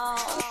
哦。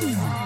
Yeah.